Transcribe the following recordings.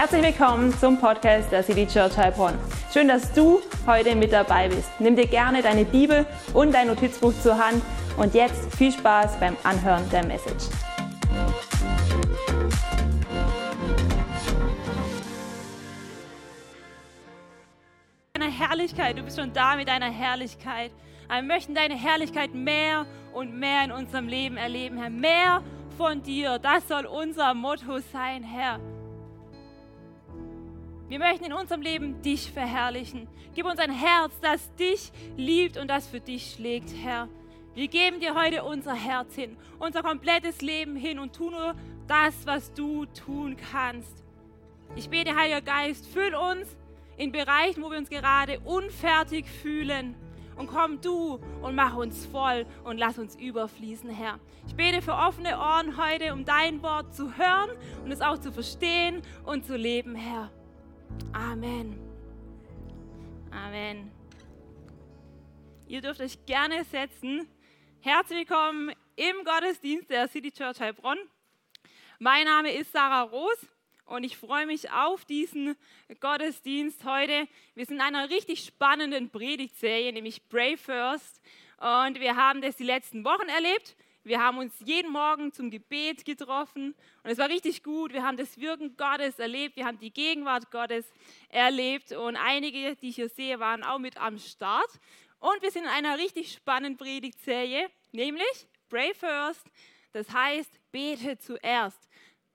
Herzlich willkommen zum Podcast der City Church Heilbronn. Schön, dass du heute mit dabei bist. Nimm dir gerne deine Bibel und dein Notizbuch zur Hand und jetzt viel Spaß beim Anhören der Message. Deine Herrlichkeit, du bist schon da mit deiner Herrlichkeit. Wir möchten deine Herrlichkeit mehr und mehr in unserem Leben erleben, Herr. Mehr von dir, das soll unser Motto sein, Herr. Wir möchten in unserem Leben dich verherrlichen. Gib uns ein Herz, das dich liebt und das für dich schlägt, Herr. Wir geben dir heute unser Herz hin, unser komplettes Leben hin und tun nur das, was du tun kannst. Ich bete, Heiliger Geist, füll uns in Bereichen, wo wir uns gerade unfertig fühlen. Und komm du und mach uns voll und lass uns überfließen, Herr. Ich bete für offene Ohren heute, um dein Wort zu hören und es auch zu verstehen und zu leben, Herr. Amen. Amen. Ihr dürft euch gerne setzen. Herzlich willkommen im Gottesdienst der City Church Heilbronn. Mein Name ist Sarah Roos und ich freue mich auf diesen Gottesdienst heute. Wir sind in einer richtig spannenden Predigtserie, nämlich Brave First. Und wir haben das die letzten Wochen erlebt. Wir haben uns jeden Morgen zum Gebet getroffen und es war richtig gut. Wir haben das Wirken Gottes erlebt, wir haben die Gegenwart Gottes erlebt und einige, die ich hier sehe, waren auch mit am Start. Und wir sind in einer richtig spannenden Predigtserie, nämlich Pray First. Das heißt, bete zuerst,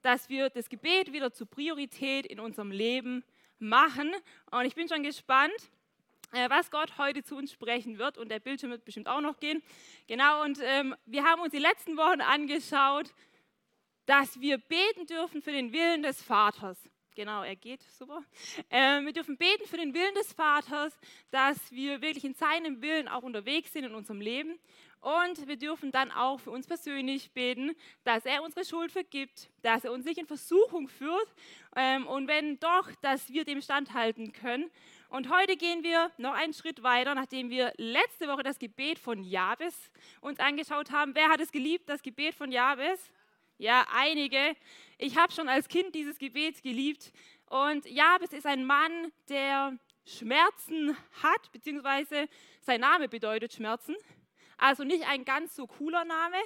dass wir das Gebet wieder zur Priorität in unserem Leben machen. Und ich bin schon gespannt, was Gott heute zu uns sprechen wird. Und der Bildschirm wird bestimmt auch noch gehen. Genau, und ähm, wir haben uns die letzten Wochen angeschaut, dass wir beten dürfen für den Willen des Vaters. Genau, er geht, super. Ähm, wir dürfen beten für den Willen des Vaters, dass wir wirklich in seinem Willen auch unterwegs sind in unserem Leben. Und wir dürfen dann auch für uns persönlich beten, dass er unsere Schuld vergibt, dass er uns nicht in Versuchung führt ähm, und wenn doch, dass wir dem standhalten können und heute gehen wir noch einen Schritt weiter, nachdem wir letzte Woche das Gebet von Jabes uns angeschaut haben. Wer hat es geliebt, das Gebet von Jabes? Ja, einige. Ich habe schon als Kind dieses Gebet geliebt. Und Jabes ist ein Mann, der Schmerzen hat, beziehungsweise sein Name bedeutet Schmerzen. Also nicht ein ganz so cooler Name.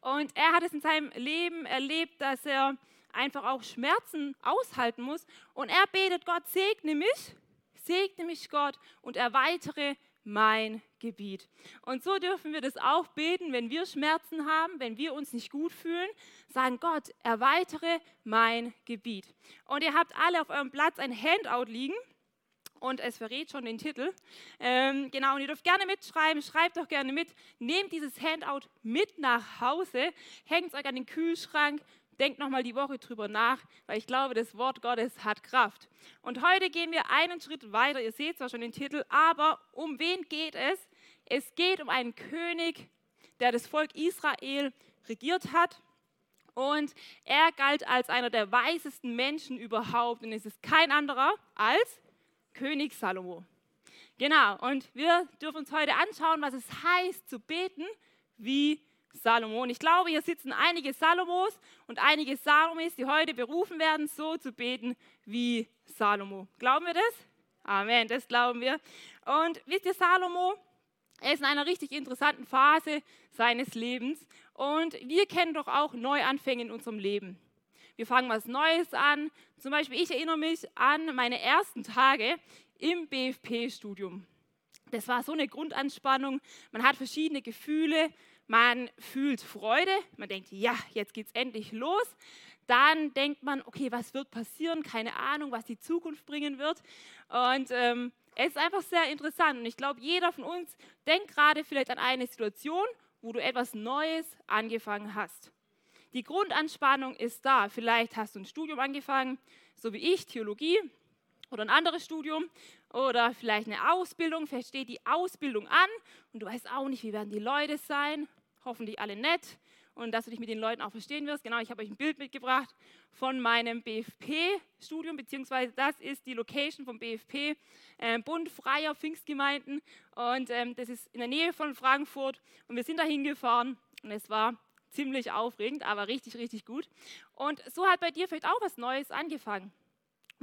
Und er hat es in seinem Leben erlebt, dass er einfach auch Schmerzen aushalten muss. Und er betet, Gott segne mich segne mich Gott und erweitere mein Gebiet. Und so dürfen wir das auch beten, wenn wir Schmerzen haben, wenn wir uns nicht gut fühlen, sagen Gott, erweitere mein Gebiet. Und ihr habt alle auf eurem Platz ein Handout liegen und es verrät schon den Titel. Ähm, genau, und ihr dürft gerne mitschreiben, schreibt doch gerne mit, nehmt dieses Handout mit nach Hause, hängt es euch an den Kühlschrank, Denkt nochmal die Woche drüber nach, weil ich glaube, das Wort Gottes hat Kraft. Und heute gehen wir einen Schritt weiter. Ihr seht zwar schon den Titel, aber um wen geht es? Es geht um einen König, der das Volk Israel regiert hat. Und er galt als einer der weisesten Menschen überhaupt. Und es ist kein anderer als König Salomo. Genau, und wir dürfen uns heute anschauen, was es heißt zu beten wie Salomo. Und ich glaube, hier sitzen einige Salomos und einige Salomis, die heute berufen werden, so zu beten wie Salomo. Glauben wir das? Amen, das glauben wir. Und wisst ihr, Salomo, er ist in einer richtig interessanten Phase seines Lebens. Und wir kennen doch auch Neuanfänge in unserem Leben. Wir fangen was Neues an. Zum Beispiel, ich erinnere mich an meine ersten Tage im BFP-Studium. Das war so eine Grundanspannung. Man hat verschiedene Gefühle. Man fühlt Freude, man denkt, ja, jetzt geht es endlich los. Dann denkt man, okay, was wird passieren? Keine Ahnung, was die Zukunft bringen wird. Und ähm, es ist einfach sehr interessant. Und ich glaube, jeder von uns denkt gerade vielleicht an eine Situation, wo du etwas Neues angefangen hast. Die Grundanspannung ist da. Vielleicht hast du ein Studium angefangen, so wie ich, Theologie oder ein anderes Studium oder vielleicht eine Ausbildung. Vielleicht steht die Ausbildung an und du weißt auch nicht, wie werden die Leute sein. Hoffentlich alle nett und dass du dich mit den Leuten auch verstehen wirst. Genau, ich habe euch ein Bild mitgebracht von meinem BFP-Studium, beziehungsweise das ist die Location vom BFP, äh, Bund Freier Pfingstgemeinden. Und ähm, das ist in der Nähe von Frankfurt. Und wir sind da hingefahren und es war ziemlich aufregend, aber richtig, richtig gut. Und so hat bei dir vielleicht auch was Neues angefangen.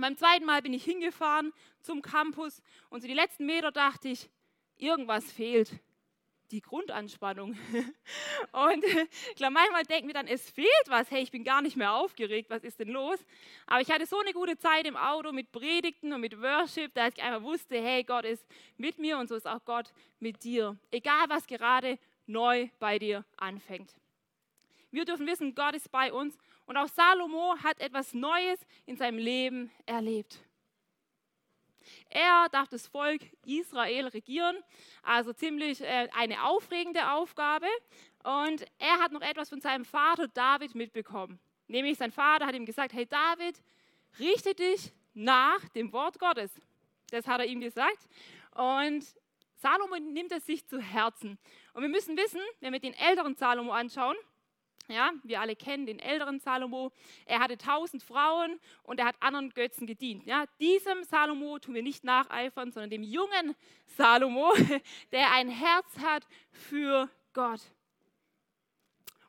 Beim zweiten Mal bin ich hingefahren zum Campus und so die letzten Meter dachte ich, irgendwas fehlt. Die Grundanspannung. Und klar, manchmal denken wir dann, es fehlt was. Hey, ich bin gar nicht mehr aufgeregt. Was ist denn los? Aber ich hatte so eine gute Zeit im Auto mit Predigten und mit Worship, dass ich einfach wusste, hey, Gott ist mit mir und so ist auch Gott mit dir. Egal, was gerade neu bei dir anfängt. Wir dürfen wissen, Gott ist bei uns und auch Salomo hat etwas Neues in seinem Leben erlebt. Er darf das Volk Israel regieren, also ziemlich äh, eine aufregende Aufgabe. Und er hat noch etwas von seinem Vater David mitbekommen. Nämlich sein Vater hat ihm gesagt, hey David, richte dich nach dem Wort Gottes. Das hat er ihm gesagt. Und Salomo nimmt es sich zu Herzen. Und wir müssen wissen, wenn wir den älteren Salomo anschauen, ja, wir alle kennen den älteren Salomo. Er hatte tausend Frauen und er hat anderen Götzen gedient. Ja, diesem Salomo tun wir nicht nacheifern, sondern dem jungen Salomo, der ein Herz hat für Gott.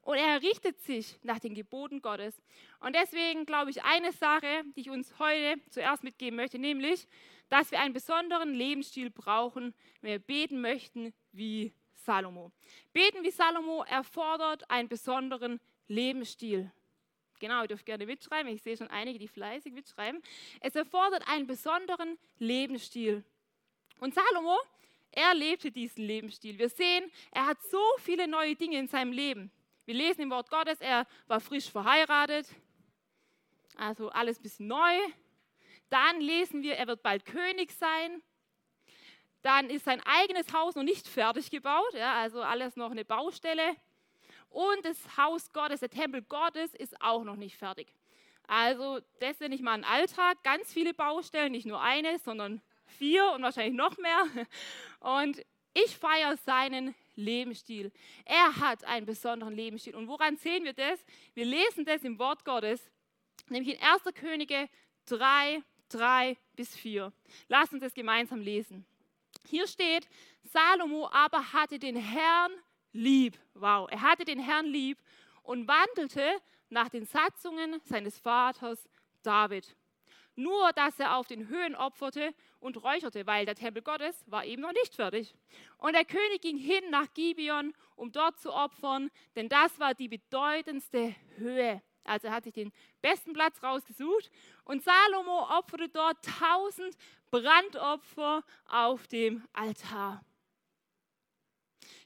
Und er richtet sich nach den Geboten Gottes. Und deswegen glaube ich eine Sache, die ich uns heute zuerst mitgeben möchte, nämlich, dass wir einen besonderen Lebensstil brauchen, wenn wir beten möchten wie Salomo. Beten wie Salomo erfordert einen besonderen Lebensstil. Genau, ihr dürft gerne mitschreiben. Ich sehe schon einige, die fleißig mitschreiben. Es erfordert einen besonderen Lebensstil. Und Salomo, er lebte diesen Lebensstil. Wir sehen, er hat so viele neue Dinge in seinem Leben. Wir lesen im Wort Gottes, er war frisch verheiratet. Also alles ein bisschen neu. Dann lesen wir, er wird bald König sein. Dann ist sein eigenes Haus noch nicht fertig gebaut, ja, also alles noch eine Baustelle. Und das Haus Gottes, der Tempel Gottes, ist auch noch nicht fertig. Also das ist nicht mal ein Alltag, ganz viele Baustellen, nicht nur eine, sondern vier und wahrscheinlich noch mehr. Und ich feiere seinen Lebensstil. Er hat einen besonderen Lebensstil. Und woran sehen wir das? Wir lesen das im Wort Gottes, nämlich in 1. Könige 3, 3 bis 4. Lass uns das gemeinsam lesen. Hier steht, Salomo aber hatte den Herrn lieb. Wow, er hatte den Herrn lieb und wandelte nach den Satzungen seines Vaters David. Nur, dass er auf den Höhen opferte und räucherte, weil der Tempel Gottes war eben noch nicht fertig. Und der König ging hin nach Gibeon, um dort zu opfern, denn das war die bedeutendste Höhe. Also er hat sich den besten Platz rausgesucht und Salomo opferte dort tausend Brandopfer auf dem Altar.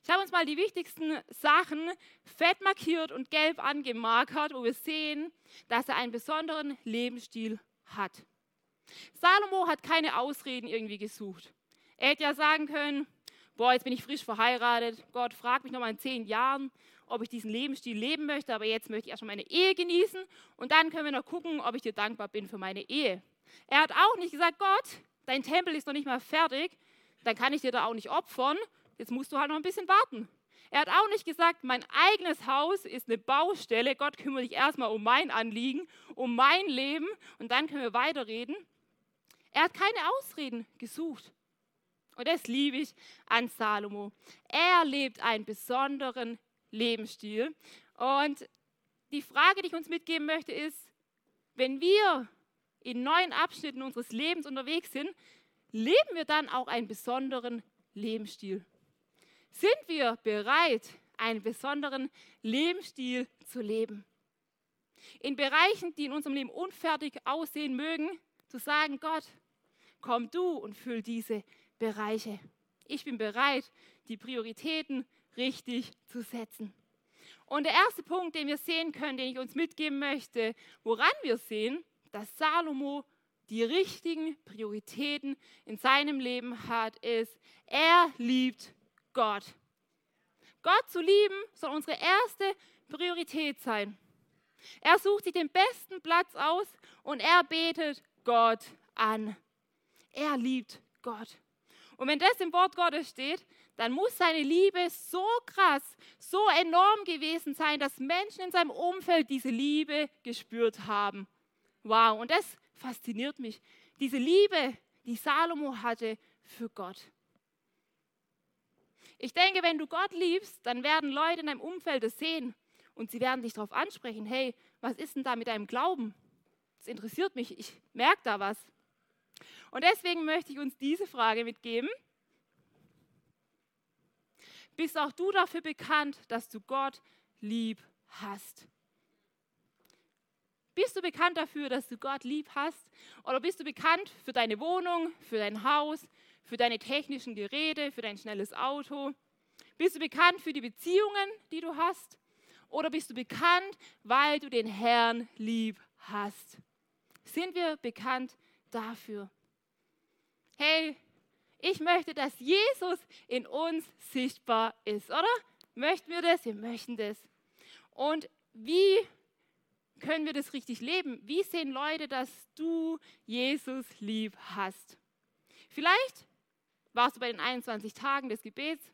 Ich habe uns mal die wichtigsten Sachen fett markiert und gelb angemarkert, wo wir sehen, dass er einen besonderen Lebensstil hat. Salomo hat keine Ausreden irgendwie gesucht. Er hätte ja sagen können, boah, jetzt bin ich frisch verheiratet, Gott fragt mich noch mal in zehn Jahren, ob ich diesen Lebensstil leben möchte, aber jetzt möchte ich erstmal meine Ehe genießen und dann können wir noch gucken, ob ich dir dankbar bin für meine Ehe. Er hat auch nicht gesagt, Gott, dein Tempel ist noch nicht mal fertig, dann kann ich dir da auch nicht opfern, jetzt musst du halt noch ein bisschen warten. Er hat auch nicht gesagt, mein eigenes Haus ist eine Baustelle, Gott kümmere dich erstmal um mein Anliegen, um mein Leben und dann können wir weiterreden. Er hat keine Ausreden gesucht. Und das liebe ich an Salomo. Er lebt einen besonderen Lebensstil. Und die Frage, die ich uns mitgeben möchte, ist, wenn wir in neuen Abschnitten unseres Lebens unterwegs sind, leben wir dann auch einen besonderen Lebensstil? Sind wir bereit, einen besonderen Lebensstil zu leben? In Bereichen, die in unserem Leben unfertig aussehen mögen, zu sagen, Gott, komm du und füll diese Bereiche. Ich bin bereit, die Prioritäten richtig zu setzen. Und der erste Punkt, den wir sehen können, den ich uns mitgeben möchte, woran wir sehen, dass Salomo die richtigen Prioritäten in seinem Leben hat, ist, er liebt Gott. Gott zu lieben soll unsere erste Priorität sein. Er sucht sich den besten Platz aus und er betet Gott an. Er liebt Gott. Und wenn das im Wort Gottes steht, dann muss seine Liebe so krass, so enorm gewesen sein, dass Menschen in seinem Umfeld diese Liebe gespürt haben. Wow, und das fasziniert mich. Diese Liebe, die Salomo hatte für Gott. Ich denke, wenn du Gott liebst, dann werden Leute in deinem Umfeld es sehen und sie werden dich darauf ansprechen, hey, was ist denn da mit deinem Glauben? es interessiert mich, ich merke da was. Und deswegen möchte ich uns diese Frage mitgeben. Bist auch du dafür bekannt, dass du Gott lieb hast? Bist du bekannt dafür, dass du Gott lieb hast? Oder bist du bekannt für deine Wohnung, für dein Haus, für deine technischen Geräte, für dein schnelles Auto? Bist du bekannt für die Beziehungen, die du hast? Oder bist du bekannt, weil du den Herrn lieb hast? Sind wir bekannt dafür? Hey, ich möchte, dass Jesus in uns sichtbar ist, oder? Möchten wir das? Wir möchten das. Und wie können wir das richtig leben? Wie sehen Leute, dass du Jesus lieb hast? Vielleicht warst du bei den 21 Tagen des Gebets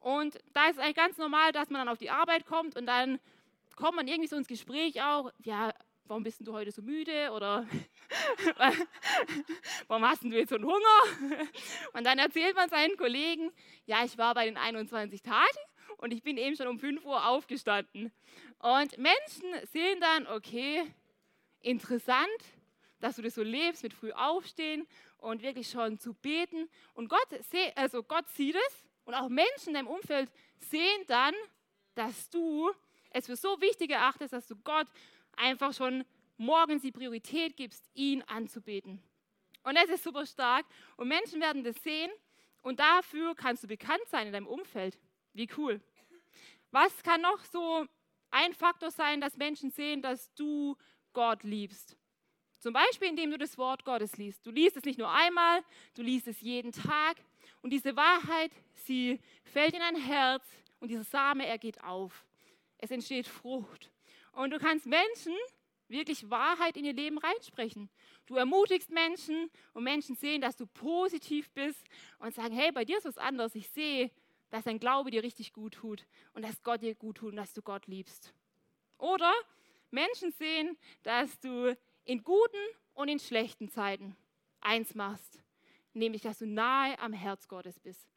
und da ist es eigentlich ganz normal, dass man dann auf die Arbeit kommt und dann kommt man irgendwie so ins Gespräch auch, ja, warum bist du heute so müde oder warum hast du jetzt so einen Hunger? Und dann erzählt man seinen Kollegen, ja, ich war bei den 21 Tagen und ich bin eben schon um 5 Uhr aufgestanden. Und Menschen sehen dann, okay, interessant, dass du das so lebst mit früh aufstehen und wirklich schon zu beten. Und Gott, also Gott sieht es und auch Menschen in deinem Umfeld sehen dann, dass du es für so wichtig erachtest, dass du Gott einfach schon morgens die Priorität gibst, ihn anzubeten. Und das ist super stark. Und Menschen werden das sehen und dafür kannst du bekannt sein in deinem Umfeld. Wie cool. Was kann noch so ein Faktor sein, dass Menschen sehen, dass du Gott liebst? Zum Beispiel, indem du das Wort Gottes liest. Du liest es nicht nur einmal, du liest es jeden Tag. Und diese Wahrheit, sie fällt in dein Herz und dieser Same, er geht auf. Es entsteht Frucht. Und du kannst Menschen wirklich Wahrheit in ihr Leben reinsprechen. Du ermutigst Menschen und Menschen sehen, dass du positiv bist und sagen, hey, bei dir ist was anderes. Ich sehe, dass dein Glaube dir richtig gut tut und dass Gott dir gut tut und dass du Gott liebst. Oder Menschen sehen, dass du in guten und in schlechten Zeiten eins machst, nämlich dass du nahe am Herz Gottes bist.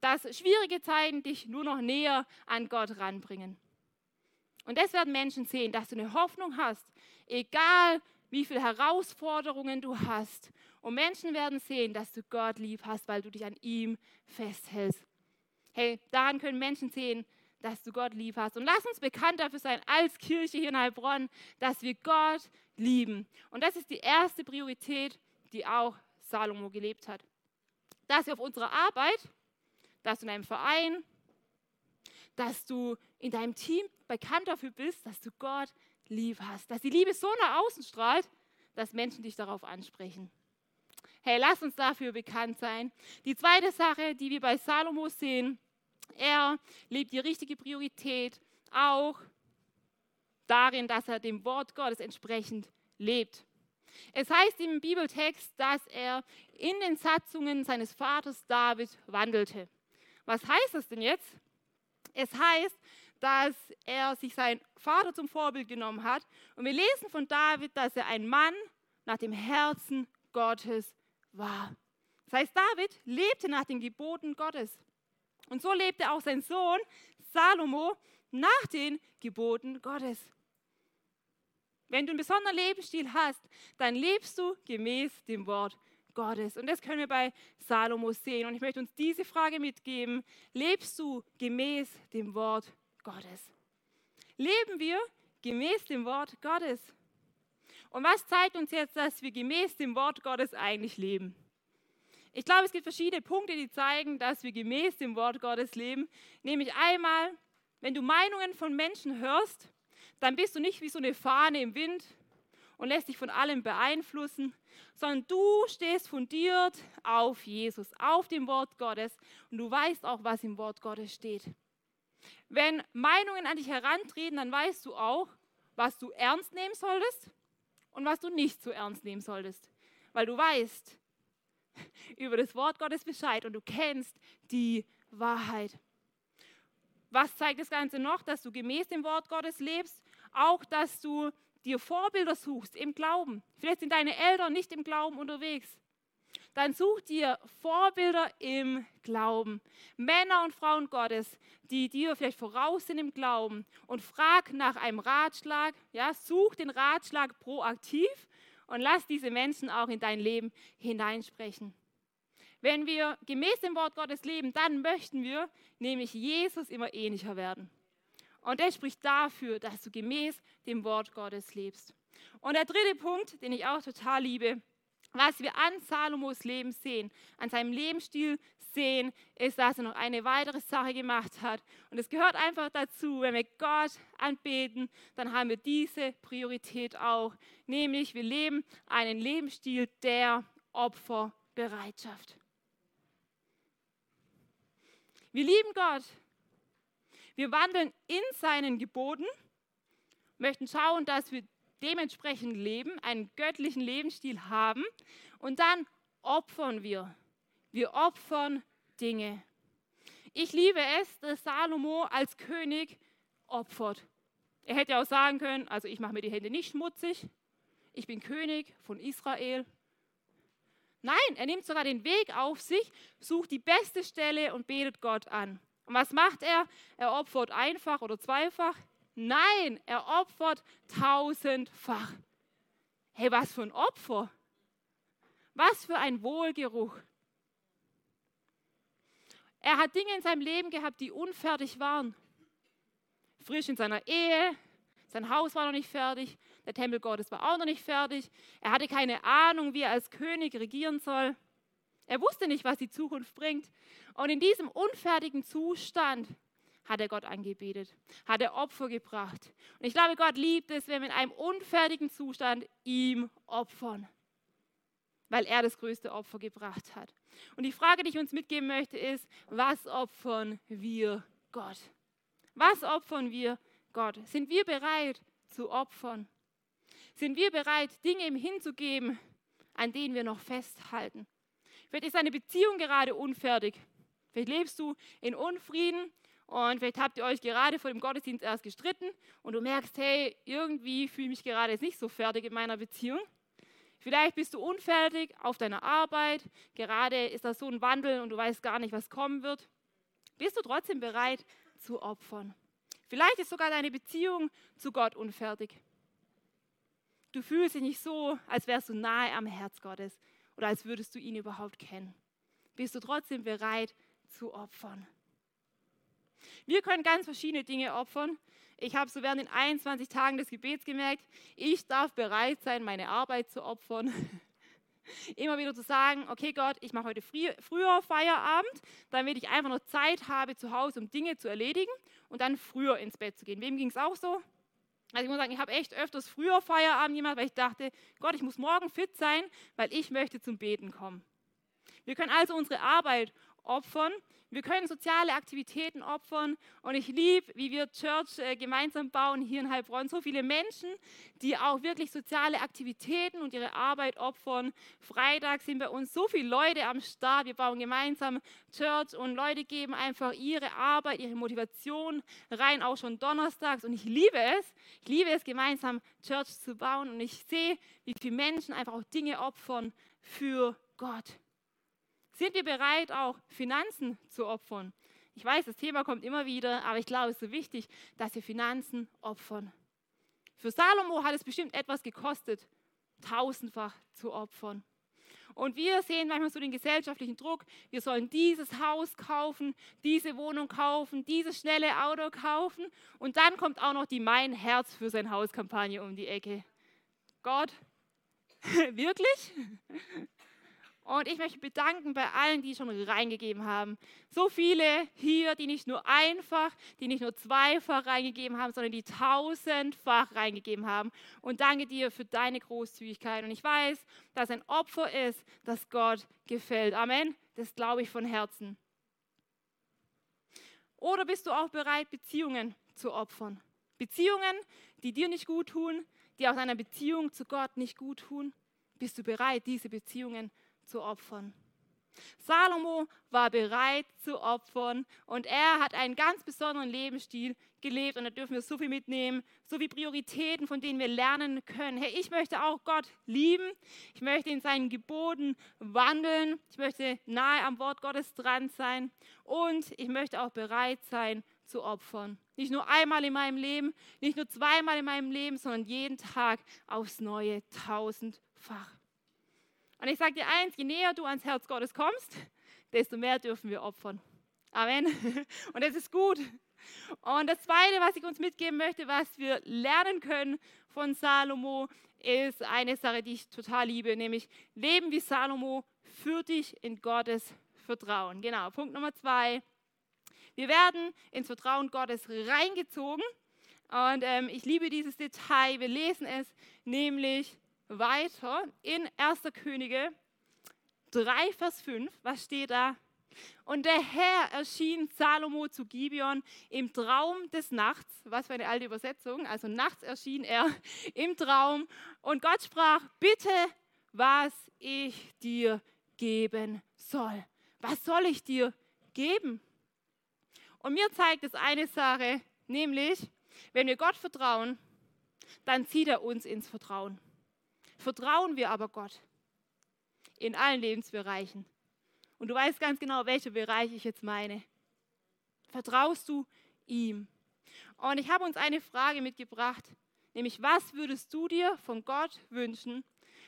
Dass schwierige Zeiten dich nur noch näher an Gott ranbringen. Und das werden Menschen sehen, dass du eine Hoffnung hast, egal wie viele Herausforderungen du hast. Und Menschen werden sehen, dass du Gott lieb hast, weil du dich an ihm festhältst. Hey, daran können Menschen sehen, dass du Gott lieb hast. Und lass uns bekannt dafür sein, als Kirche hier in Heilbronn, dass wir Gott lieben. Und das ist die erste Priorität, die auch Salomo gelebt hat. Dass wir auf unserer Arbeit, dass du in einem Verein, dass du in deinem Team bekannt dafür bist, dass du Gott lieb hast. Dass die Liebe so nach außen strahlt, dass Menschen dich darauf ansprechen. Hey, lass uns dafür bekannt sein. Die zweite Sache, die wir bei Salomo sehen, er lebt die richtige Priorität auch darin, dass er dem Wort Gottes entsprechend lebt. Es heißt im Bibeltext, dass er in den Satzungen seines Vaters David wandelte. Was heißt das denn jetzt? Es heißt, dass er sich seinen Vater zum Vorbild genommen hat. Und wir lesen von David, dass er ein Mann nach dem Herzen Gottes war. Das heißt, David lebte nach den Geboten Gottes. Und so lebte auch sein Sohn Salomo nach den Geboten Gottes. Wenn du einen besonderen Lebensstil hast, dann lebst du gemäß dem Wort Gottes. Und das können wir bei Salomo sehen. Und ich möchte uns diese Frage mitgeben. Lebst du gemäß dem Wort Gottes? Leben wir gemäß dem Wort Gottes? Und was zeigt uns jetzt, dass wir gemäß dem Wort Gottes eigentlich leben? Ich glaube, es gibt verschiedene Punkte, die zeigen, dass wir gemäß dem Wort Gottes leben. Nämlich einmal, wenn du Meinungen von Menschen hörst, dann bist du nicht wie so eine Fahne im Wind und lässt dich von allem beeinflussen, sondern du stehst fundiert auf Jesus, auf dem Wort Gottes und du weißt auch, was im Wort Gottes steht. Wenn Meinungen an dich herantreten, dann weißt du auch, was du ernst nehmen solltest und was du nicht so ernst nehmen solltest, weil du weißt über das Wort Gottes Bescheid und du kennst die Wahrheit. Was zeigt das Ganze noch? Dass du gemäß dem Wort Gottes lebst, auch dass du dir Vorbilder suchst im Glauben. Vielleicht sind deine Eltern nicht im Glauben unterwegs. dann such dir Vorbilder im Glauben. Männer und Frauen Gottes, die dir vielleicht voraus sind im Glauben und frag nach einem Ratschlag. Ja, such den Ratschlag proaktiv und lass diese Menschen auch in dein Leben hineinsprechen. Wenn wir gemäß dem Wort Gottes leben, dann möchten wir nämlich Jesus immer ähnlicher werden. Und das spricht dafür, dass du gemäß dem Wort Gottes lebst. Und der dritte Punkt, den ich auch total liebe, was wir an Salomos Leben sehen, an seinem Lebensstil sehen, ist, dass er noch eine weitere Sache gemacht hat. Und es gehört einfach dazu, wenn wir Gott anbeten, dann haben wir diese Priorität auch. Nämlich, wir leben einen Lebensstil der Opferbereitschaft. Wir lieben Gott. Wir wandeln in seinen Geboten, möchten schauen, dass wir dementsprechend leben, einen göttlichen Lebensstil haben und dann opfern wir. Wir opfern Dinge. Ich liebe es, dass Salomo als König opfert. Er hätte auch sagen können, also ich mache mir die Hände nicht schmutzig, ich bin König von Israel. Nein, er nimmt sogar den Weg auf sich, sucht die beste Stelle und betet Gott an. Und was macht er? Er opfert einfach oder zweifach. Nein, er opfert tausendfach. Hey, was für ein Opfer. Was für ein Wohlgeruch. Er hat Dinge in seinem Leben gehabt, die unfertig waren. Frisch in seiner Ehe, sein Haus war noch nicht fertig, der Tempel Gottes war auch noch nicht fertig. Er hatte keine Ahnung, wie er als König regieren soll. Er wusste nicht, was die Zukunft bringt. Und in diesem unfertigen Zustand hat er Gott angebetet, hat er Opfer gebracht. Und ich glaube, Gott liebt es, wenn wir in einem unfertigen Zustand ihm opfern, weil er das größte Opfer gebracht hat. Und die Frage, die ich uns mitgeben möchte, ist, was opfern wir Gott? Was opfern wir Gott? Sind wir bereit zu opfern? Sind wir bereit, Dinge ihm hinzugeben, an denen wir noch festhalten? Vielleicht ist deine Beziehung gerade unfertig. Vielleicht lebst du in Unfrieden und vielleicht habt ihr euch gerade vor dem Gottesdienst erst gestritten und du merkst, hey, irgendwie fühle ich mich gerade jetzt nicht so fertig in meiner Beziehung. Vielleicht bist du unfertig auf deiner Arbeit, gerade ist da so ein Wandel und du weißt gar nicht, was kommen wird. Bist du trotzdem bereit zu opfern? Vielleicht ist sogar deine Beziehung zu Gott unfertig. Du fühlst dich nicht so, als wärst du nahe am Herz Gottes oder als würdest du ihn überhaupt kennen. Bist du trotzdem bereit zu opfern? Wir können ganz verschiedene Dinge opfern. Ich habe so während den 21 Tagen des Gebets gemerkt, ich darf bereit sein, meine Arbeit zu opfern. Immer wieder zu sagen, okay Gott, ich mache heute früher Feierabend, damit ich einfach noch Zeit habe zu Hause, um Dinge zu erledigen und dann früher ins Bett zu gehen. Wem ging es auch so? Also ich muss sagen, ich habe echt öfters früher Feierabend gemacht, weil ich dachte, Gott, ich muss morgen fit sein, weil ich möchte zum Beten kommen. Wir können also unsere Arbeit opfern. Wir können soziale Aktivitäten opfern und ich liebe, wie wir Church äh, gemeinsam bauen hier in Heilbronn. So viele Menschen, die auch wirklich soziale Aktivitäten und ihre Arbeit opfern. Freitag sind bei uns so viele Leute am Start. Wir bauen gemeinsam Church und Leute geben einfach ihre Arbeit, ihre Motivation rein, auch schon donnerstags. Und ich liebe es. Ich liebe es, gemeinsam Church zu bauen und ich sehe, wie viele Menschen einfach auch Dinge opfern für Gott. Sind wir bereit, auch Finanzen zu opfern? Ich weiß, das Thema kommt immer wieder, aber ich glaube, es ist so wichtig, dass wir Finanzen opfern. Für Salomo hat es bestimmt etwas gekostet, tausendfach zu opfern. Und wir sehen manchmal so den gesellschaftlichen Druck, wir sollen dieses Haus kaufen, diese Wohnung kaufen, dieses schnelle Auto kaufen. Und dann kommt auch noch die Mein Herz für sein Haus-Kampagne um die Ecke. Gott, wirklich? Und ich möchte bedanken bei allen, die schon reingegeben haben. So viele hier, die nicht nur einfach, die nicht nur zweifach reingegeben haben, sondern die tausendfach reingegeben haben. Und danke dir für deine Großzügigkeit. Und ich weiß, dass ein Opfer ist, das Gott gefällt. Amen. Das glaube ich von Herzen. Oder bist du auch bereit, Beziehungen zu opfern? Beziehungen, die dir nicht gut tun, die aus einer Beziehung zu Gott nicht gut tun? Bist du bereit, diese Beziehungen zu opfern. Salomo war bereit zu opfern und er hat einen ganz besonderen Lebensstil gelebt und da dürfen wir so viel mitnehmen, so wie Prioritäten, von denen wir lernen können. Hey, ich möchte auch Gott lieben, ich möchte in seinen Geboten wandeln, ich möchte nahe am Wort Gottes dran sein und ich möchte auch bereit sein zu opfern. Nicht nur einmal in meinem Leben, nicht nur zweimal in meinem Leben, sondern jeden Tag aufs Neue tausendfach. Und ich sage dir eins, je näher du ans Herz Gottes kommst, desto mehr dürfen wir opfern. Amen. Und das ist gut. Und das Zweite, was ich uns mitgeben möchte, was wir lernen können von Salomo, ist eine Sache, die ich total liebe, nämlich Leben wie Salomo führt dich in Gottes Vertrauen. Genau, Punkt Nummer zwei. Wir werden ins Vertrauen Gottes reingezogen. Und ähm, ich liebe dieses Detail. Wir lesen es nämlich weiter in 1. Könige 3, Vers 5. Was steht da? Und der Herr erschien Salomo zu Gibeon im Traum des Nachts. Was für eine alte Übersetzung. Also nachts erschien er im Traum. Und Gott sprach, bitte, was ich dir geben soll. Was soll ich dir geben? Und mir zeigt es eine Sache, nämlich, wenn wir Gott vertrauen, dann zieht er uns ins Vertrauen. Vertrauen wir aber Gott in allen Lebensbereichen, und du weißt ganz genau, welcher Bereich ich jetzt meine. Vertraust du ihm? Und ich habe uns eine Frage mitgebracht, nämlich was würdest du dir von Gott wünschen,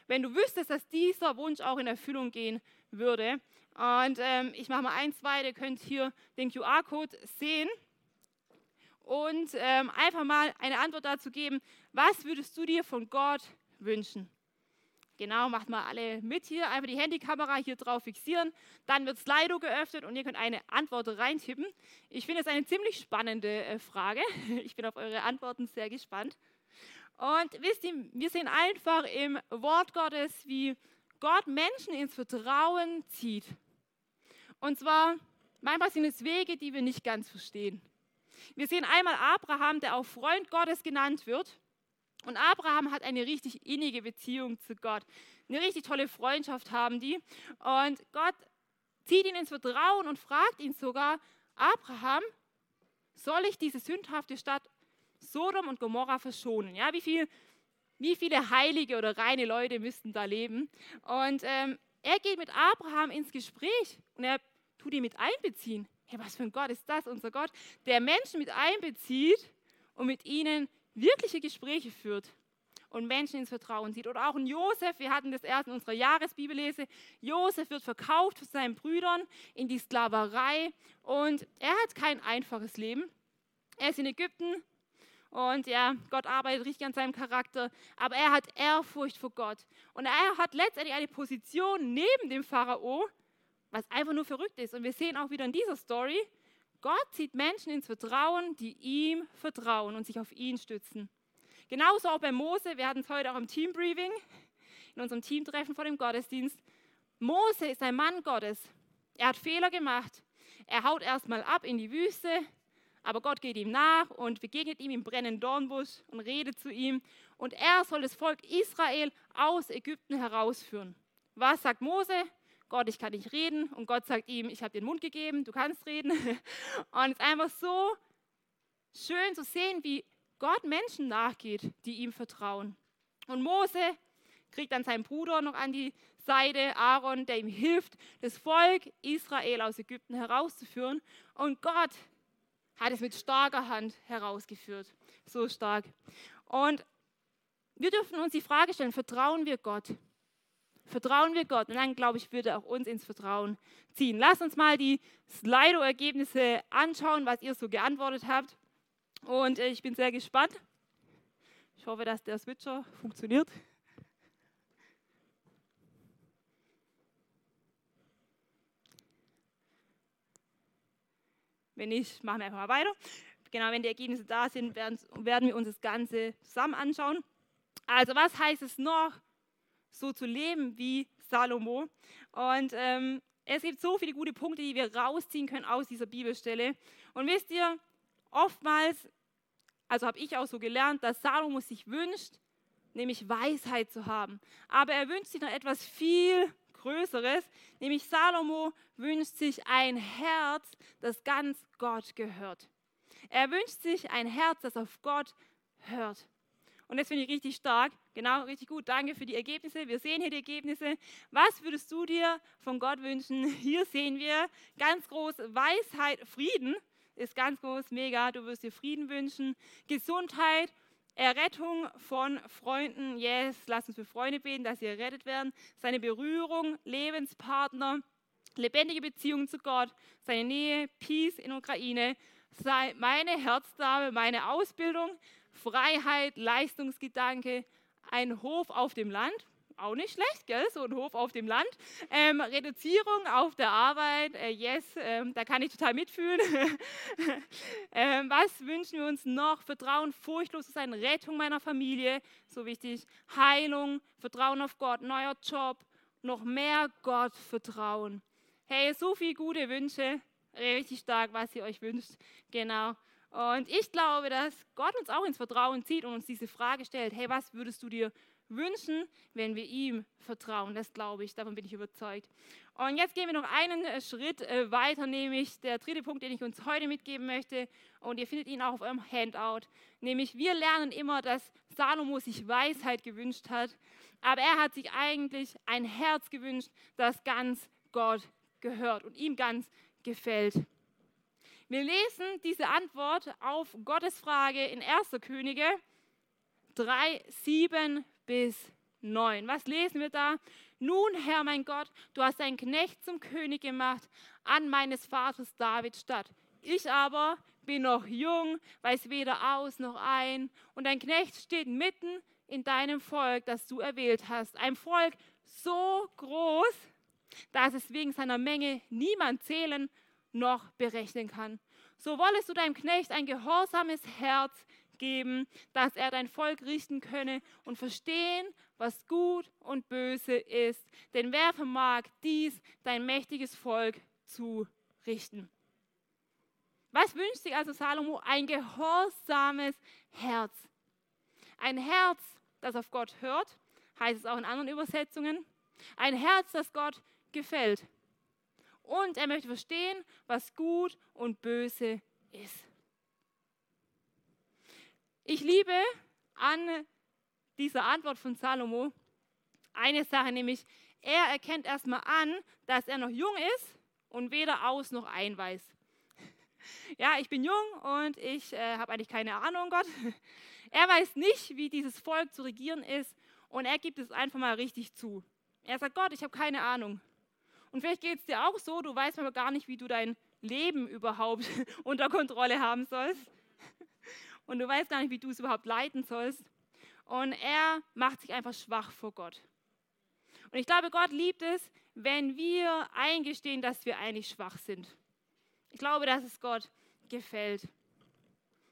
wenn du wüsstest, dass dieser Wunsch auch in Erfüllung gehen würde? Und ähm, ich mache mal eins weiter, ihr könnt hier den QR-Code sehen und ähm, einfach mal eine Antwort dazu geben, was würdest du dir von Gott wünschen? Genau, macht mal alle mit hier. Einfach die Handykamera hier drauf fixieren. Dann wird Slido geöffnet und ihr könnt eine Antwort reintippen. Ich finde es eine ziemlich spannende äh, Frage. Ich bin auf eure Antworten sehr gespannt. Und wisst ihr, wir sehen einfach im Wort Gottes, wie Gott Menschen ins Vertrauen zieht. Und zwar, manchmal sind es Wege, die wir nicht ganz verstehen. Wir sehen einmal Abraham, der auch Freund Gottes genannt wird. Und Abraham hat eine richtig innige Beziehung zu Gott. Eine richtig tolle Freundschaft haben die. Und Gott zieht ihn ins Vertrauen und fragt ihn sogar, Abraham, soll ich diese sündhafte Stadt Sodom und Gomorra verschonen? Ja, wie, viel, wie viele heilige oder reine Leute müssten da leben? Und ähm, er geht mit Abraham ins Gespräch und er tut ihn mit einbeziehen. Hey, was für ein Gott ist das, unser Gott, der Menschen mit einbezieht und mit ihnen wirkliche Gespräche führt und Menschen ins Vertrauen zieht. Oder auch ein Josef, wir hatten das erst in unserer Jahresbibellese. Josef wird verkauft von seinen Brüdern in die Sklaverei und er hat kein einfaches Leben. Er ist in Ägypten und ja, Gott arbeitet richtig an seinem Charakter, aber er hat Ehrfurcht vor Gott. Und er hat letztendlich eine Position neben dem Pharao, was einfach nur verrückt ist. Und wir sehen auch wieder in dieser Story, Gott zieht Menschen ins Vertrauen, die ihm vertrauen und sich auf ihn stützen. Genauso auch bei Mose, wir hatten es heute auch im Teambriefing, in unserem Teamtreffen vor dem Gottesdienst. Mose ist ein Mann Gottes. Er hat Fehler gemacht. Er haut erstmal ab in die Wüste, aber Gott geht ihm nach und begegnet ihm im brennenden Dornbusch und redet zu ihm. Und er soll das Volk Israel aus Ägypten herausführen. Was sagt Mose? Gott, ich kann nicht reden. Und Gott sagt ihm, ich habe dir den Mund gegeben, du kannst reden. Und es ist einfach so schön zu sehen, wie Gott Menschen nachgeht, die ihm vertrauen. Und Mose kriegt dann seinen Bruder noch an die Seite, Aaron, der ihm hilft, das Volk Israel aus Ägypten herauszuführen. Und Gott hat es mit starker Hand herausgeführt. So stark. Und wir dürfen uns die Frage stellen, vertrauen wir Gott? Vertrauen wir Gott und dann, glaube ich, wird er auch uns ins Vertrauen ziehen. Lasst uns mal die Slido-Ergebnisse anschauen, was ihr so geantwortet habt. Und äh, ich bin sehr gespannt. Ich hoffe, dass der Switcher funktioniert. Wenn nicht, machen wir einfach mal weiter. Genau, wenn die Ergebnisse da sind, werden wir uns das Ganze zusammen anschauen. Also, was heißt es noch? So zu leben wie Salomo. Und ähm, es gibt so viele gute Punkte, die wir rausziehen können aus dieser Bibelstelle. Und wisst ihr, oftmals, also habe ich auch so gelernt, dass Salomo sich wünscht, nämlich Weisheit zu haben. Aber er wünscht sich noch etwas viel Größeres, nämlich Salomo wünscht sich ein Herz, das ganz Gott gehört. Er wünscht sich ein Herz, das auf Gott hört. Und das finde ich richtig stark. Genau, richtig gut. Danke für die Ergebnisse. Wir sehen hier die Ergebnisse. Was würdest du dir von Gott wünschen? Hier sehen wir ganz groß Weisheit, Frieden ist ganz groß, mega. Du wirst dir Frieden wünschen, Gesundheit, Errettung von Freunden. Yes, lass uns für Freunde beten, dass sie errettet werden. Seine Berührung, Lebenspartner, lebendige Beziehungen zu Gott, seine Nähe, Peace in Ukraine, meine Herzdame, meine Ausbildung, Freiheit, Leistungsgedanke, ein Hof auf dem Land, auch nicht schlecht, gell? so ein Hof auf dem Land. Ähm, Reduzierung auf der Arbeit, äh, yes, ähm, da kann ich total mitfühlen. ähm, was wünschen wir uns noch? Vertrauen, furchtlos zu sein, Rettung meiner Familie, so wichtig. Heilung, Vertrauen auf Gott, neuer Job, noch mehr Gott vertrauen. Hey, so viele gute Wünsche, richtig stark, was ihr euch wünscht, genau. Und ich glaube, dass Gott uns auch ins Vertrauen zieht und uns diese Frage stellt, hey, was würdest du dir wünschen, wenn wir ihm vertrauen? Das glaube ich, davon bin ich überzeugt. Und jetzt gehen wir noch einen äh, Schritt äh, weiter, nämlich der dritte Punkt, den ich uns heute mitgeben möchte. Und ihr findet ihn auch auf eurem Handout. Nämlich, wir lernen immer, dass Salomo sich Weisheit gewünscht hat. Aber er hat sich eigentlich ein Herz gewünscht, das ganz Gott gehört und ihm ganz gefällt. Wir lesen diese Antwort auf Gottes Frage in 1. Könige 3, 7 bis 9. Was lesen wir da? Nun, Herr mein Gott, du hast deinen Knecht zum König gemacht an meines Vaters David statt. Ich aber bin noch jung, weiß weder aus noch ein, und dein Knecht steht mitten in deinem Volk, das du erwählt hast. Ein Volk so groß, dass es wegen seiner Menge niemand zählen noch berechnen kann. So wollest du deinem Knecht ein gehorsames Herz geben, dass er dein Volk richten könne und verstehen, was gut und böse ist. Denn wer vermag dies, dein mächtiges Volk zu richten? Was wünscht sich also Salomo? Ein gehorsames Herz. Ein Herz, das auf Gott hört, heißt es auch in anderen Übersetzungen. Ein Herz, das Gott gefällt und er möchte verstehen, was gut und böse ist. Ich liebe an dieser Antwort von Salomo eine Sache, nämlich er erkennt erstmal an, dass er noch jung ist und weder aus noch ein weiß. Ja, ich bin jung und ich äh, habe eigentlich keine Ahnung, Gott. Er weiß nicht, wie dieses Volk zu regieren ist und er gibt es einfach mal richtig zu. Er sagt, Gott, ich habe keine Ahnung. Und vielleicht geht es dir auch so, du weißt aber gar nicht, wie du dein Leben überhaupt unter Kontrolle haben sollst. Und du weißt gar nicht, wie du es überhaupt leiten sollst. Und er macht sich einfach schwach vor Gott. Und ich glaube, Gott liebt es, wenn wir eingestehen, dass wir eigentlich schwach sind. Ich glaube, dass es Gott gefällt.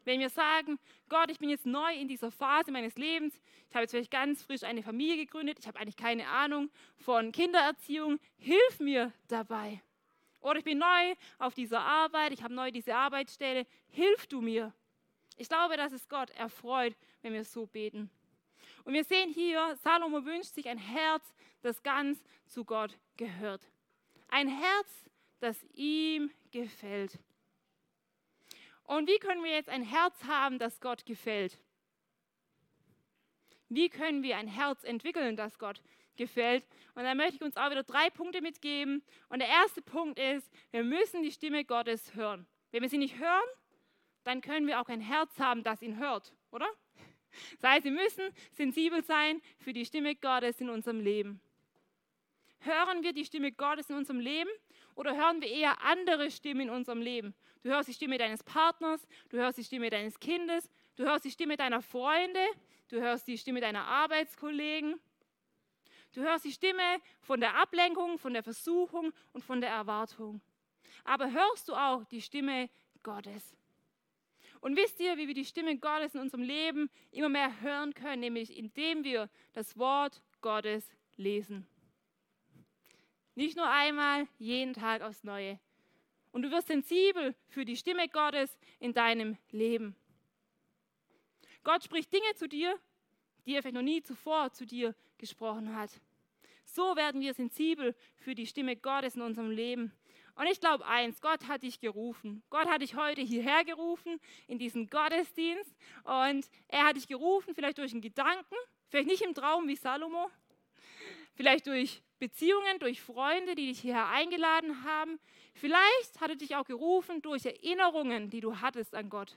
Wenn wir sagen, Gott, ich bin jetzt neu in dieser Phase meines Lebens, ich habe jetzt vielleicht ganz frisch eine Familie gegründet, ich habe eigentlich keine Ahnung von Kindererziehung, hilf mir dabei. Oder ich bin neu auf dieser Arbeit, ich habe neu diese Arbeitsstelle, hilf du mir. Ich glaube, dass es Gott erfreut, wenn wir so beten. Und wir sehen hier, Salomo wünscht sich ein Herz, das ganz zu Gott gehört. Ein Herz, das ihm gefällt. Und wie können wir jetzt ein Herz haben, das Gott gefällt? Wie können wir ein Herz entwickeln, das Gott gefällt? Und da möchte ich uns auch wieder drei Punkte mitgeben. Und der erste Punkt ist, wir müssen die Stimme Gottes hören. Wenn wir sie nicht hören, dann können wir auch ein Herz haben, das ihn hört, oder? Das heißt, wir müssen sensibel sein für die Stimme Gottes in unserem Leben. Hören wir die Stimme Gottes in unserem Leben oder hören wir eher andere Stimmen in unserem Leben? Du hörst die Stimme deines Partners, du hörst die Stimme deines Kindes, du hörst die Stimme deiner Freunde, du hörst die Stimme deiner Arbeitskollegen. Du hörst die Stimme von der Ablenkung, von der Versuchung und von der Erwartung. Aber hörst du auch die Stimme Gottes? Und wisst ihr, wie wir die Stimme Gottes in unserem Leben immer mehr hören können, nämlich indem wir das Wort Gottes lesen. Nicht nur einmal, jeden Tag aufs Neue. Und du wirst sensibel für die Stimme Gottes in deinem Leben. Gott spricht Dinge zu dir, die er vielleicht noch nie zuvor zu dir gesprochen hat. So werden wir sensibel für die Stimme Gottes in unserem Leben. Und ich glaube eins, Gott hat dich gerufen. Gott hat dich heute hierher gerufen, in diesen Gottesdienst. Und er hat dich gerufen, vielleicht durch einen Gedanken, vielleicht nicht im Traum wie Salomo, vielleicht durch Beziehungen, durch Freunde, die dich hierher eingeladen haben. Vielleicht hat er dich auch gerufen durch Erinnerungen, die du hattest an Gott.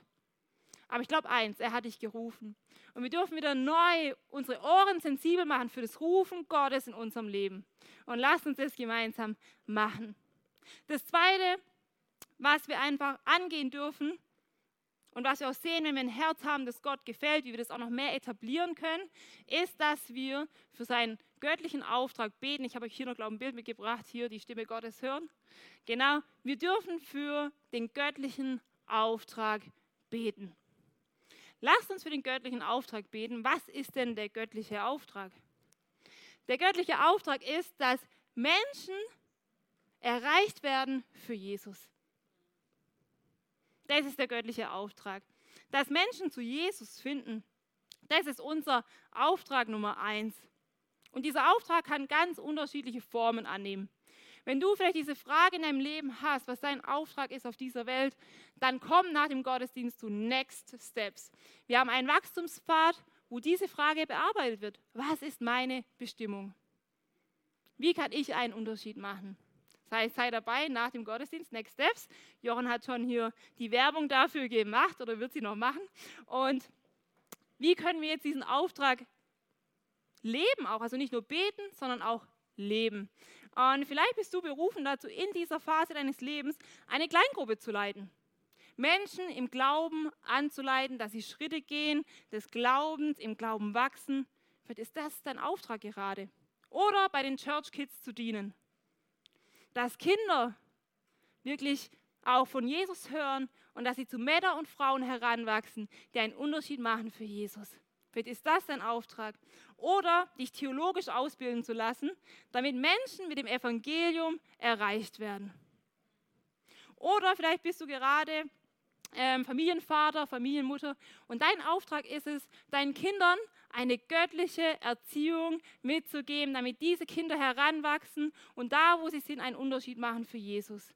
Aber ich glaube eins, er hat dich gerufen. Und wir dürfen wieder neu unsere Ohren sensibel machen für das Rufen Gottes in unserem Leben. Und lasst uns das gemeinsam machen. Das Zweite, was wir einfach angehen dürfen und was wir auch sehen, wenn wir ein Herz haben, das Gott gefällt, wie wir das auch noch mehr etablieren können, ist, dass wir für seinen göttlichen Auftrag beten. Ich habe euch hier noch, glaube ich, ein Bild mitgebracht, hier die Stimme Gottes hören. Genau, wir dürfen für den göttlichen Auftrag beten. Lasst uns für den göttlichen Auftrag beten. Was ist denn der göttliche Auftrag? Der göttliche Auftrag ist, dass Menschen erreicht werden für Jesus. Das ist der göttliche Auftrag. Dass Menschen zu Jesus finden, das ist unser Auftrag Nummer eins. Und dieser Auftrag kann ganz unterschiedliche Formen annehmen. Wenn du vielleicht diese Frage in deinem Leben hast, was dein Auftrag ist auf dieser Welt, dann komm nach dem Gottesdienst zu Next Steps. Wir haben einen Wachstumspfad, wo diese Frage bearbeitet wird. Was ist meine Bestimmung? Wie kann ich einen Unterschied machen? Sei, sei dabei nach dem Gottesdienst, Next Steps. Jochen hat schon hier die Werbung dafür gemacht oder wird sie noch machen. Und wie können wir jetzt diesen Auftrag leben auch? Also nicht nur beten, sondern auch leben. Und vielleicht bist du berufen dazu, in dieser Phase deines Lebens eine Kleingruppe zu leiten. Menschen im Glauben anzuleiten, dass sie Schritte gehen, des Glaubens, im Glauben wachsen. Vielleicht ist das dein Auftrag gerade. Oder bei den Church Kids zu dienen dass Kinder wirklich auch von Jesus hören und dass sie zu Männer und Frauen heranwachsen, die einen Unterschied machen für Jesus. Vielleicht ist das dein Auftrag. Oder dich theologisch ausbilden zu lassen, damit Menschen mit dem Evangelium erreicht werden. Oder vielleicht bist du gerade ähm, Familienvater, Familienmutter und dein Auftrag ist es, deinen Kindern eine göttliche Erziehung mitzugeben, damit diese Kinder heranwachsen und da, wo sie sind, einen Unterschied machen für Jesus.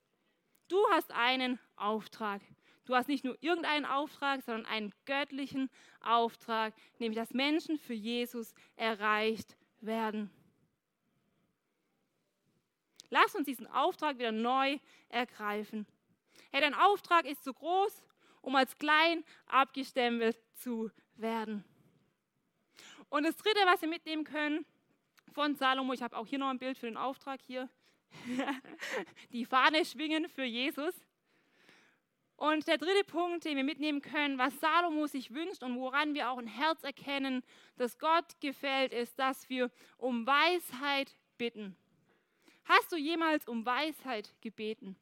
Du hast einen Auftrag. Du hast nicht nur irgendeinen Auftrag, sondern einen göttlichen Auftrag, nämlich dass Menschen für Jesus erreicht werden. Lass uns diesen Auftrag wieder neu ergreifen. Hey, dein Auftrag ist zu groß, um als klein abgestempelt zu werden. Und das Dritte, was wir mitnehmen können von Salomo, ich habe auch hier noch ein Bild für den Auftrag hier, die Fahne schwingen für Jesus. Und der dritte Punkt, den wir mitnehmen können, was Salomo sich wünscht und woran wir auch ein Herz erkennen, das Gott gefällt, ist, dass wir um Weisheit bitten. Hast du jemals um Weisheit gebeten?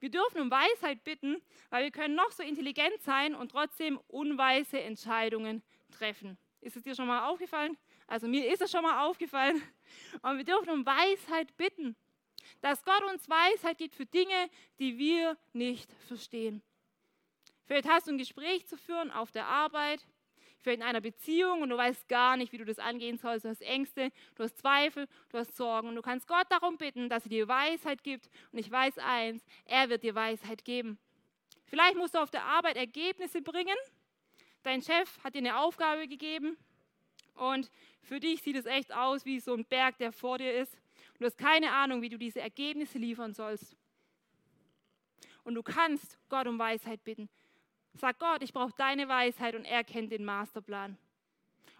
Wir dürfen um Weisheit bitten, weil wir können noch so intelligent sein und trotzdem unweise Entscheidungen treffen. Ist es dir schon mal aufgefallen? Also mir ist es schon mal aufgefallen. Und wir dürfen um Weisheit bitten, dass Gott uns Weisheit gibt für Dinge, die wir nicht verstehen. Vielleicht hast du ein Gespräch zu führen auf der Arbeit, vielleicht in einer Beziehung und du weißt gar nicht, wie du das angehen sollst. Du hast Ängste, du hast Zweifel, du hast Sorgen und du kannst Gott darum bitten, dass er dir Weisheit gibt. Und ich weiß eins, er wird dir Weisheit geben. Vielleicht musst du auf der Arbeit Ergebnisse bringen dein Chef hat dir eine Aufgabe gegeben und für dich sieht es echt aus wie so ein Berg, der vor dir ist. Du hast keine Ahnung, wie du diese Ergebnisse liefern sollst. Und du kannst Gott um Weisheit bitten. Sag Gott, ich brauche deine Weisheit und er kennt den Masterplan.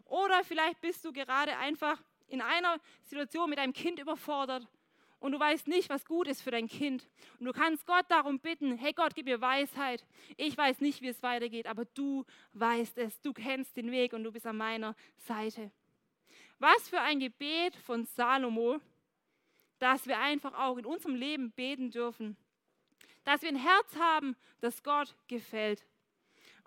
Oder vielleicht bist du gerade einfach in einer Situation mit einem Kind überfordert und du weißt nicht, was gut ist für dein Kind. Und du kannst Gott darum bitten, hey Gott, gib mir Weisheit. Ich weiß nicht, wie es weitergeht, aber du weißt es. Du kennst den Weg und du bist an meiner Seite. Was für ein Gebet von Salomo, dass wir einfach auch in unserem Leben beten dürfen. Dass wir ein Herz haben, das Gott gefällt.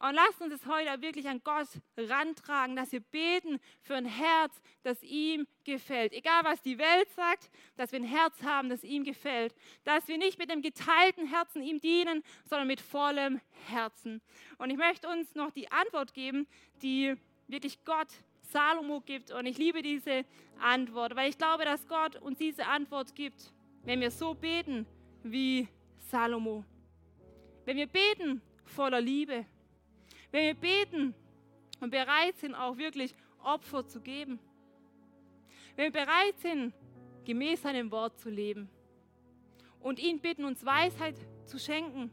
Und lasst uns es heute wirklich an Gott rantragen, dass wir beten für ein Herz, das ihm gefällt. Egal was die Welt sagt, dass wir ein Herz haben, das ihm gefällt. Dass wir nicht mit einem geteilten Herzen ihm dienen, sondern mit vollem Herzen. Und ich möchte uns noch die Antwort geben, die wirklich Gott Salomo gibt. Und ich liebe diese Antwort, weil ich glaube, dass Gott uns diese Antwort gibt, wenn wir so beten wie Salomo. Wenn wir beten voller Liebe. Wenn wir beten und bereit sind, auch wirklich Opfer zu geben. Wenn wir bereit sind, gemäß seinem Wort zu leben. Und ihn bitten, uns Weisheit zu schenken.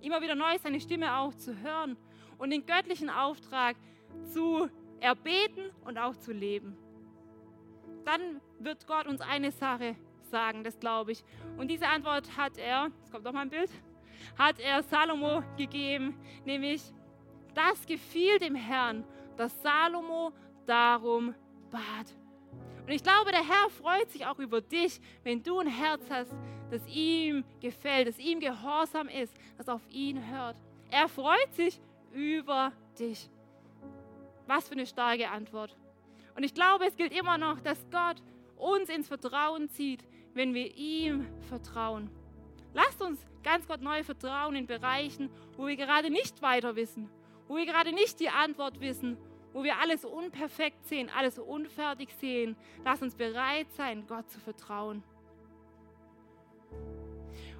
Immer wieder neu seine Stimme auch zu hören und den göttlichen Auftrag zu erbeten und auch zu leben. Dann wird Gott uns eine Sache sagen, das glaube ich. Und diese Antwort hat er, es kommt noch mal ein Bild, hat er Salomo gegeben, nämlich, das gefiel dem Herrn, dass Salomo darum bat. Und ich glaube, der Herr freut sich auch über dich, wenn du ein Herz hast, das ihm gefällt, das ihm gehorsam ist, das auf ihn hört. Er freut sich über dich. Was für eine starke Antwort. Und ich glaube, es gilt immer noch, dass Gott uns ins Vertrauen zieht, wenn wir ihm vertrauen. Lasst uns ganz Gott neu vertrauen in Bereichen, wo wir gerade nicht weiter wissen, wo wir gerade nicht die Antwort wissen, wo wir alles unperfekt sehen, alles unfertig sehen. Lass uns bereit sein, Gott zu vertrauen.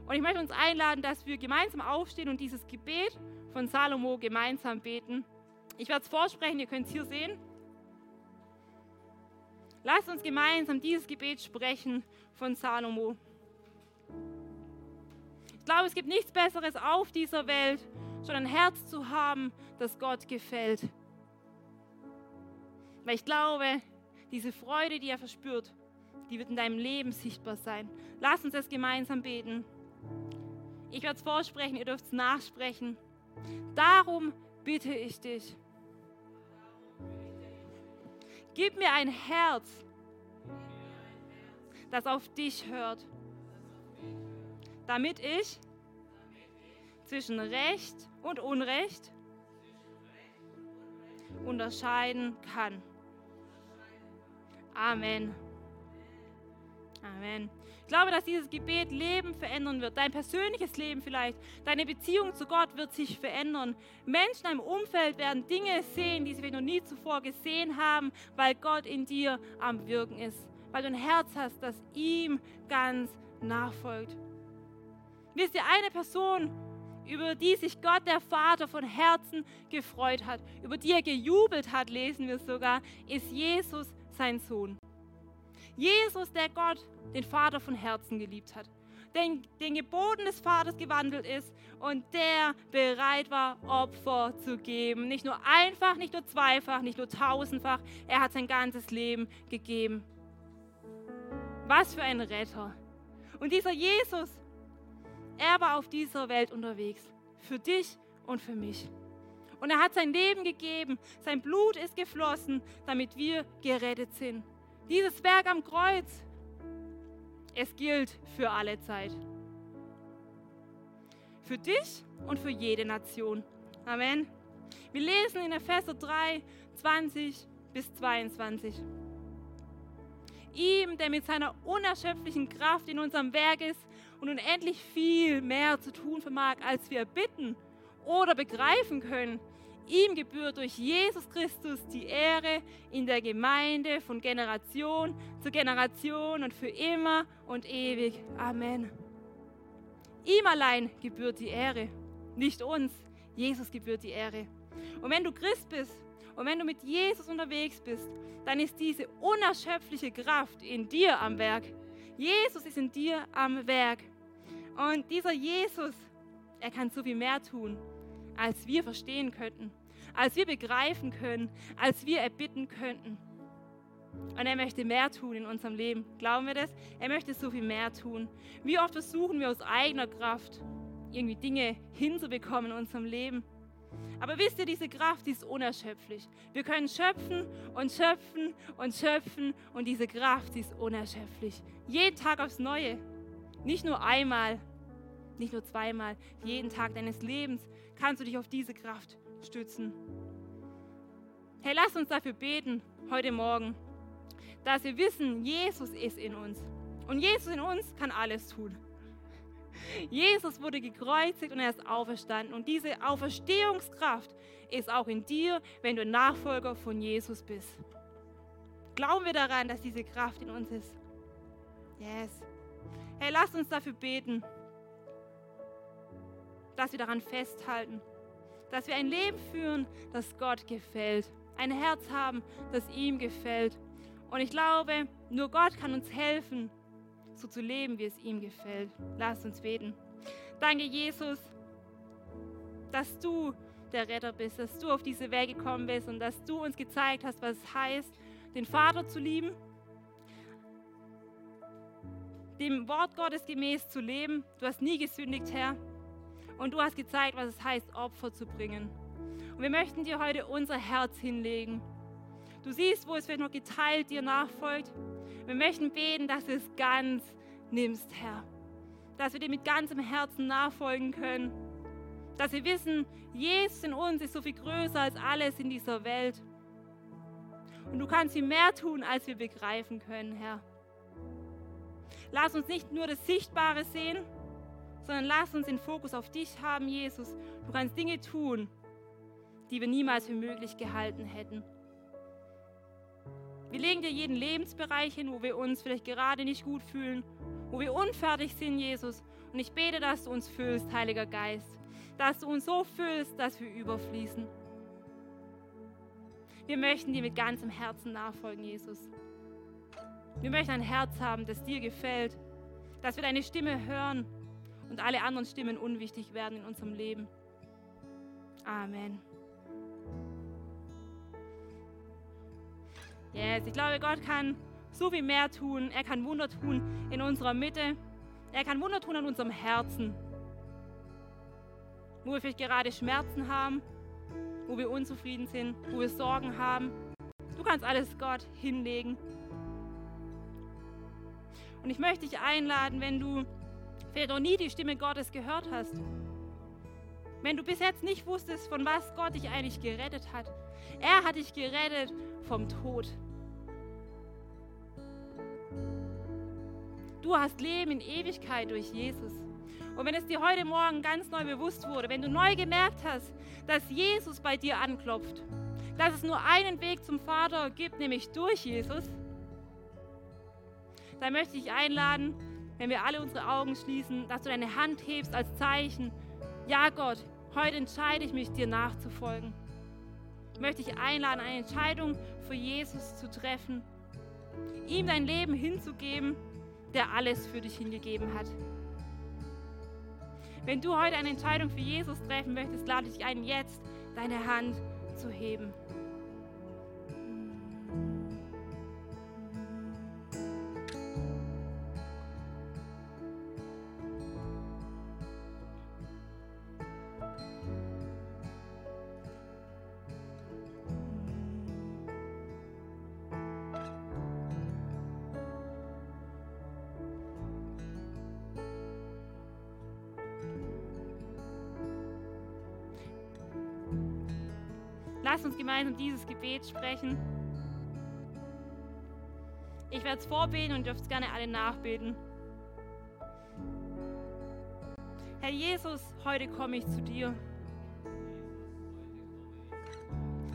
Und ich möchte uns einladen, dass wir gemeinsam aufstehen und dieses Gebet von Salomo gemeinsam beten. Ich werde es vorsprechen, ihr könnt es hier sehen. Lasst uns gemeinsam dieses Gebet sprechen von Salomo. Ich glaube, es gibt nichts Besseres auf dieser Welt, schon ein Herz zu haben, das Gott gefällt. Weil ich glaube, diese Freude, die er verspürt, die wird in deinem Leben sichtbar sein. Lass uns das gemeinsam beten. Ich werde es vorsprechen, ihr dürft es nachsprechen. Darum bitte ich dich. Gib mir ein Herz, das auf dich hört, damit ich zwischen Recht und Unrecht unterscheiden kann. Amen. Amen. Ich glaube, dass dieses Gebet Leben verändern wird. Dein persönliches Leben vielleicht. Deine Beziehung zu Gott wird sich verändern. Menschen im Umfeld werden Dinge sehen, die sie noch nie zuvor gesehen haben, weil Gott in dir am Wirken ist. Weil du ein Herz hast, das ihm ganz nachfolgt. Wisst ihr, eine Person, über die sich Gott, der Vater, von Herzen gefreut hat, über die er gejubelt hat, lesen wir sogar, ist Jesus, sein Sohn. Jesus, der Gott, den Vater von Herzen geliebt hat, den, den Geboten des Vaters gewandelt ist und der bereit war, Opfer zu geben. Nicht nur einfach, nicht nur zweifach, nicht nur tausendfach, er hat sein ganzes Leben gegeben. Was für ein Retter. Und dieser Jesus, er war auf dieser Welt unterwegs. Für dich und für mich. Und er hat sein Leben gegeben. Sein Blut ist geflossen, damit wir gerettet sind. Dieses Werk am Kreuz, es gilt für alle Zeit. Für dich und für jede Nation. Amen. Wir lesen in Epheser 3, 20 bis 22. Ihm, der mit seiner unerschöpflichen Kraft in unserem Werk ist und unendlich viel mehr zu tun vermag, als wir bitten oder begreifen können. Ihm gebührt durch Jesus Christus die Ehre in der Gemeinde von Generation zu Generation und für immer und ewig. Amen. Ihm allein gebührt die Ehre, nicht uns. Jesus gebührt die Ehre. Und wenn du Christ bist und wenn du mit Jesus unterwegs bist, dann ist diese unerschöpfliche Kraft in dir am Werk. Jesus ist in dir am Werk. Und dieser Jesus, er kann so viel mehr tun, als wir verstehen könnten, als wir begreifen können, als wir erbitten könnten. Und er möchte mehr tun in unserem Leben. Glauben wir das? Er möchte so viel mehr tun. Wie oft versuchen wir aus eigener Kraft irgendwie Dinge hinzubekommen in unserem Leben. Aber wisst ihr, diese Kraft, die ist unerschöpflich. Wir können schöpfen und schöpfen und schöpfen und diese Kraft, die ist unerschöpflich. Jeden Tag aufs Neue. Nicht nur einmal, nicht nur zweimal. Jeden Tag deines Lebens kannst du dich auf diese Kraft stützen. Hey, lass uns dafür beten heute Morgen, dass wir wissen, Jesus ist in uns. Und Jesus in uns kann alles tun. Jesus wurde gekreuzigt und er ist auferstanden. Und diese Auferstehungskraft ist auch in dir, wenn du Nachfolger von Jesus bist. Glauben wir daran, dass diese Kraft in uns ist? Yes. Hey, lasst uns dafür beten, dass wir daran festhalten, dass wir ein Leben führen, das Gott gefällt. Ein Herz haben, das ihm gefällt. Und ich glaube, nur Gott kann uns helfen, so zu leben, wie es ihm gefällt. Lasst uns beten. Danke, Jesus, dass du der Retter bist, dass du auf diese Welt gekommen bist und dass du uns gezeigt hast, was es heißt, den Vater zu lieben, dem Wort Gottes gemäß zu leben. Du hast nie gesündigt, Herr. Und du hast gezeigt, was es heißt, Opfer zu bringen. Und wir möchten dir heute unser Herz hinlegen. Du siehst, wo es vielleicht noch geteilt dir nachfolgt. Wir möchten beten, dass du es ganz nimmst, Herr. Dass wir dir mit ganzem Herzen nachfolgen können. Dass wir wissen, Jesus in uns ist so viel größer als alles in dieser Welt. Und du kannst viel mehr tun, als wir begreifen können, Herr. Lass uns nicht nur das Sichtbare sehen, sondern lass uns den Fokus auf dich haben, Jesus. Du kannst Dinge tun, die wir niemals für möglich gehalten hätten. Wir legen dir jeden Lebensbereich hin, wo wir uns vielleicht gerade nicht gut fühlen, wo wir unfertig sind, Jesus. Und ich bete, dass du uns füllst, Heiliger Geist. Dass du uns so füllst, dass wir überfließen. Wir möchten dir mit ganzem Herzen nachfolgen, Jesus. Wir möchten ein Herz haben, das dir gefällt, dass wir deine Stimme hören und alle anderen Stimmen unwichtig werden in unserem Leben. Amen. Yes, ich glaube, Gott kann so viel mehr tun. Er kann Wunder tun in unserer Mitte. Er kann Wunder tun an unserem Herzen. Wo wir vielleicht gerade Schmerzen haben, wo wir unzufrieden sind, wo wir Sorgen haben. Du kannst alles Gott hinlegen. Und ich möchte dich einladen, wenn du vielleicht noch nie die Stimme Gottes gehört hast, wenn du bis jetzt nicht wusstest, von was Gott dich eigentlich gerettet hat. Er hat dich gerettet vom Tod. Du hast Leben in Ewigkeit durch Jesus. Und wenn es dir heute Morgen ganz neu bewusst wurde, wenn du neu gemerkt hast, dass Jesus bei dir anklopft, dass es nur einen Weg zum Vater gibt, nämlich durch Jesus, dann möchte ich einladen, wenn wir alle unsere Augen schließen, dass du deine Hand hebst als Zeichen. Ja, Gott, heute entscheide ich mich, dir nachzufolgen. Ich möchte dich einladen, eine Entscheidung für Jesus zu treffen, ihm dein Leben hinzugeben, der alles für dich hingegeben hat. Wenn du heute eine Entscheidung für Jesus treffen möchtest, lade ich dich ein, jetzt deine Hand zu heben. Lass uns gemeinsam dieses Gebet sprechen. Ich werde es vorbeten und dürft es gerne alle nachbeten. Herr Jesus, heute komme ich zu dir.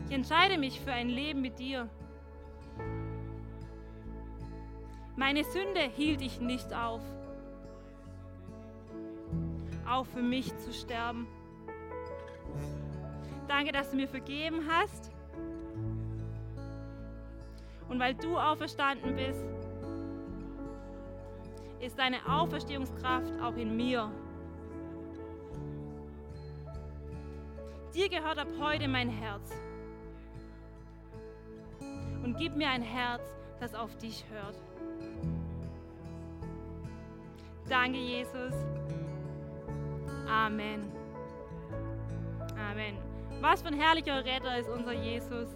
Ich entscheide mich für ein Leben mit dir. Meine Sünde hielt ich nicht auf, auch für mich zu sterben. Danke, dass du mir vergeben hast. Und weil du auferstanden bist, ist deine Auferstehungskraft auch in mir. Dir gehört ab heute mein Herz. Und gib mir ein Herz, das auf dich hört. Danke, Jesus. Amen. Was für ein herrlicher Retter ist unser Jesus.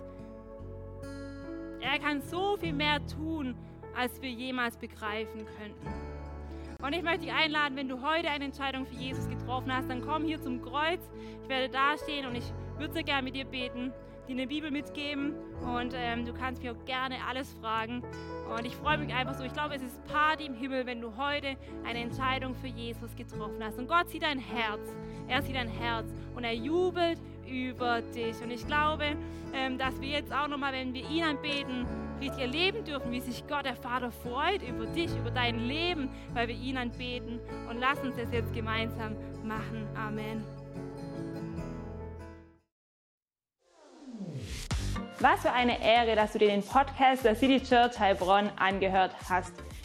Er kann so viel mehr tun, als wir jemals begreifen könnten. Und ich möchte dich einladen, wenn du heute eine Entscheidung für Jesus getroffen hast, dann komm hier zum Kreuz. Ich werde da stehen und ich würde sehr gerne mit dir beten, dir eine Bibel mitgeben und ähm, du kannst mir auch gerne alles fragen. Und ich freue mich einfach so. Ich glaube, es ist Party im Himmel, wenn du heute eine Entscheidung für Jesus getroffen hast. Und Gott sieht dein Herz. Er sieht dein Herz und er jubelt über dich. Und ich glaube, ähm, dass wir jetzt auch nochmal, wenn wir ihn anbeten, richtig erleben dürfen, wie sich Gott, der Vater, freut über dich, über dein Leben, weil wir ihn anbeten. Und lass uns das jetzt gemeinsam machen. Amen. Was für eine Ehre, dass du dir den Podcast der City Church Heilbronn angehört hast.